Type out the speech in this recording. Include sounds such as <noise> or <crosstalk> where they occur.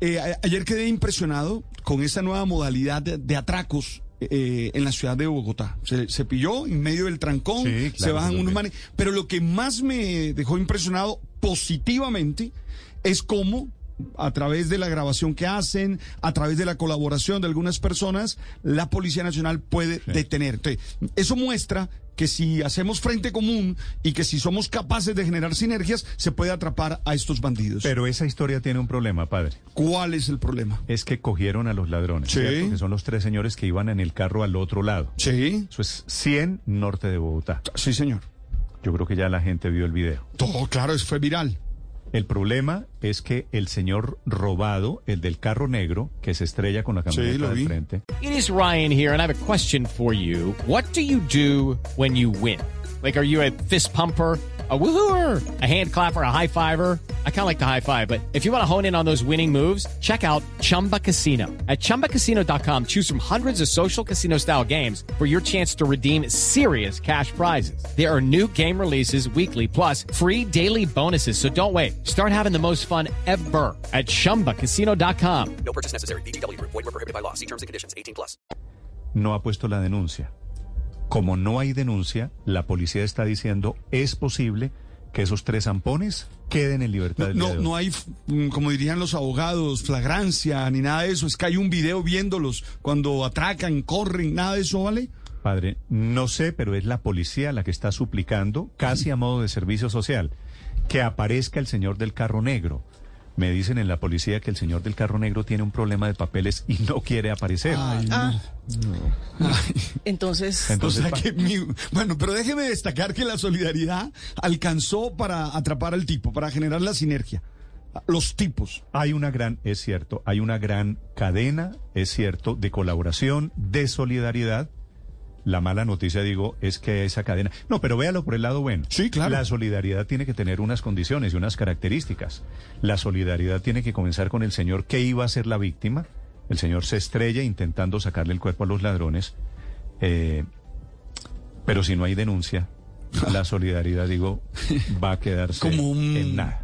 Eh, a- ayer quedé impresionado con esta nueva modalidad de, de atracos eh, en la ciudad de Bogotá. Se, se pilló en medio del trancón, Sí, claro, se bajan unos manes. Pero lo que más me dejó impresionado positivamente es cómo a través de la grabación que hacen, a través de la colaboración de algunas personas, la Policía Nacional puede detener. Entonces, eso muestra que si hacemos frente común y que si somos capaces de generar sinergias, se puede atrapar a estos bandidos. Pero esa historia tiene un problema, padre. ¿Cuál es el problema? Es que cogieron a los ladrones, Sí. ¿cierto? Que son los tres señores que iban en el carro al otro lado. Sí, Eso es 100 norte de Bogotá. sí, señor. Yo creo que ya la gente vio el video. Todo, claro, eso fue viral. El problema es que el señor robado, el del carro negro, que se estrella con la camioneta lo del vi. frente, It is Ryan here, and I have a question for you. What do you do when you win? Like, are you a fist pumper? A woohooer, a hand clapper, a high fiver. I kind of like the high five, but if you want to hone in on those winning moves, check out Chumba Casino. At chumbacasino.com, choose from hundreds of social casino style games for your chance to redeem serious cash prizes. There are new game releases weekly, plus free daily bonuses. So don't wait. Start having the most fun ever at chumbacasino.com. No purchase necessary. VGW Group. Void were prohibited by law. See terms and conditions. 18 plus. no ha puesto la denuncia. Como no hay denuncia, la policía está diciendo, es posible que esos tres zampones queden en libertad. No, no, no hay, mm, como dirían los abogados, flagrancia ni nada de eso. Es que hay un video viéndolos cuando atracan, corren, nada de eso, ¿vale? Padre, no sé, pero es la policía la que está suplicando, casi a modo de servicio social, que aparezca el señor del carro negro. Me dicen en la policía que el señor del carro negro tiene un problema de papeles y no quiere aparecer. Ay, no. Entonces, Entonces, o sea pa- que mi- bueno, pero déjeme destacar que la solidaridad alcanzó para atrapar al tipo, para generar la sinergia. Los tipos. hay una gran, es cierto, hay una gran cadena, es cierto, de colaboración, de solidaridad. La mala noticia, digo, es que esa cadena... No, pero véalo por el lado bueno. Sí, claro. La solidaridad tiene que tener unas condiciones y unas características. La solidaridad tiene que comenzar con el señor que iba a ser la víctima. El señor se estrella intentando sacarle el cuerpo a los ladrones. Eh, pero si no hay denuncia, <laughs> la solidaridad, digo, va a quedarse Como un- en nada.